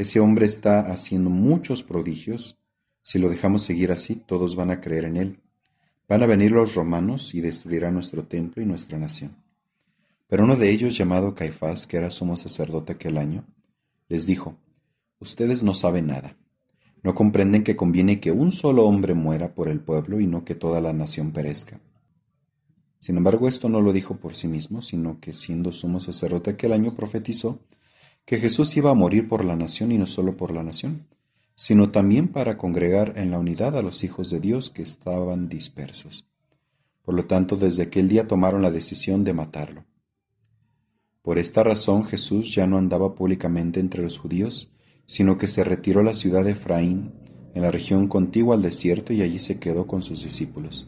Ese hombre está haciendo muchos prodigios. Si lo dejamos seguir así, todos van a creer en él. Van a venir los romanos y destruirán nuestro templo y nuestra nación. Pero uno de ellos, llamado Caifás, que era sumo sacerdote aquel año, les dijo, Ustedes no saben nada. No comprenden que conviene que un solo hombre muera por el pueblo y no que toda la nación perezca. Sin embargo, esto no lo dijo por sí mismo, sino que siendo sumo sacerdote aquel año profetizó que Jesús iba a morir por la nación y no solo por la nación, sino también para congregar en la unidad a los hijos de Dios que estaban dispersos. Por lo tanto, desde aquel día tomaron la decisión de matarlo. Por esta razón Jesús ya no andaba públicamente entre los judíos, sino que se retiró a la ciudad de Efraín, en la región contigua al desierto, y allí se quedó con sus discípulos.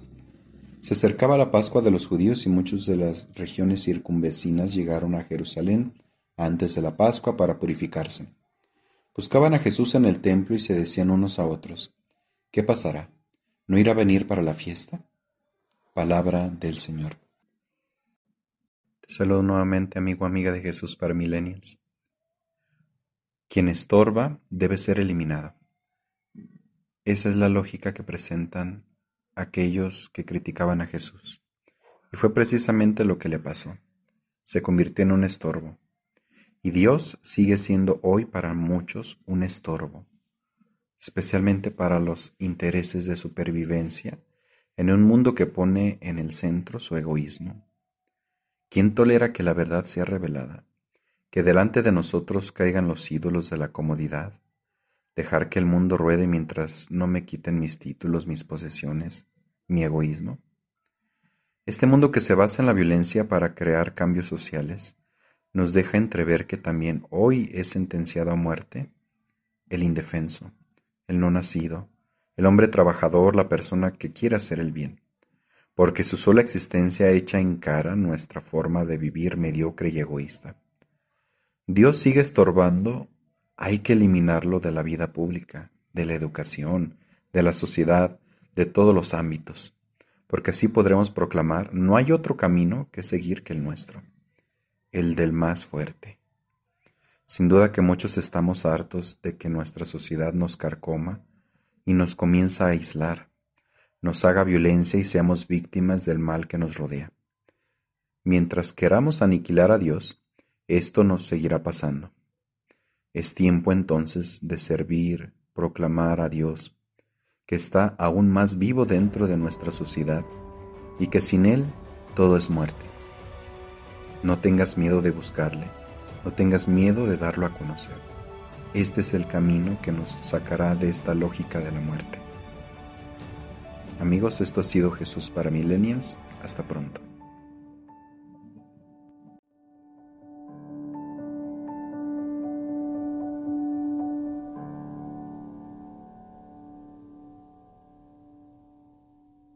Se acercaba la Pascua de los judíos y muchos de las regiones circunvecinas llegaron a Jerusalén antes de la Pascua para purificarse. Buscaban a Jesús en el templo y se decían unos a otros, ¿qué pasará? ¿No irá a venir para la fiesta? Palabra del Señor. Te saludo nuevamente, amigo, amiga de Jesús para Millennials. Quien estorba debe ser eliminado. Esa es la lógica que presentan aquellos que criticaban a Jesús. Y fue precisamente lo que le pasó. Se convirtió en un estorbo. Y Dios sigue siendo hoy para muchos un estorbo, especialmente para los intereses de supervivencia en un mundo que pone en el centro su egoísmo. ¿Quién tolera que la verdad sea revelada? Que delante de nosotros caigan los ídolos de la comodidad, dejar que el mundo ruede mientras no me quiten mis títulos, mis posesiones, mi egoísmo. Este mundo que se basa en la violencia para crear cambios sociales nos deja entrever que también hoy es sentenciado a muerte el indefenso, el no nacido, el hombre trabajador, la persona que quiere hacer el bien, porque su sola existencia echa en cara nuestra forma de vivir mediocre y egoísta. Dios sigue estorbando, hay que eliminarlo de la vida pública, de la educación, de la sociedad, de todos los ámbitos, porque así podremos proclamar no hay otro camino que seguir que el nuestro, el del más fuerte. Sin duda que muchos estamos hartos de que nuestra sociedad nos carcoma y nos comienza a aislar, nos haga violencia y seamos víctimas del mal que nos rodea. Mientras queramos aniquilar a Dios, esto nos seguirá pasando. Es tiempo entonces de servir, proclamar a Dios, que está aún más vivo dentro de nuestra sociedad y que sin Él todo es muerte. No tengas miedo de buscarle, no tengas miedo de darlo a conocer. Este es el camino que nos sacará de esta lógica de la muerte. Amigos, esto ha sido Jesús para Millennials. Hasta pronto.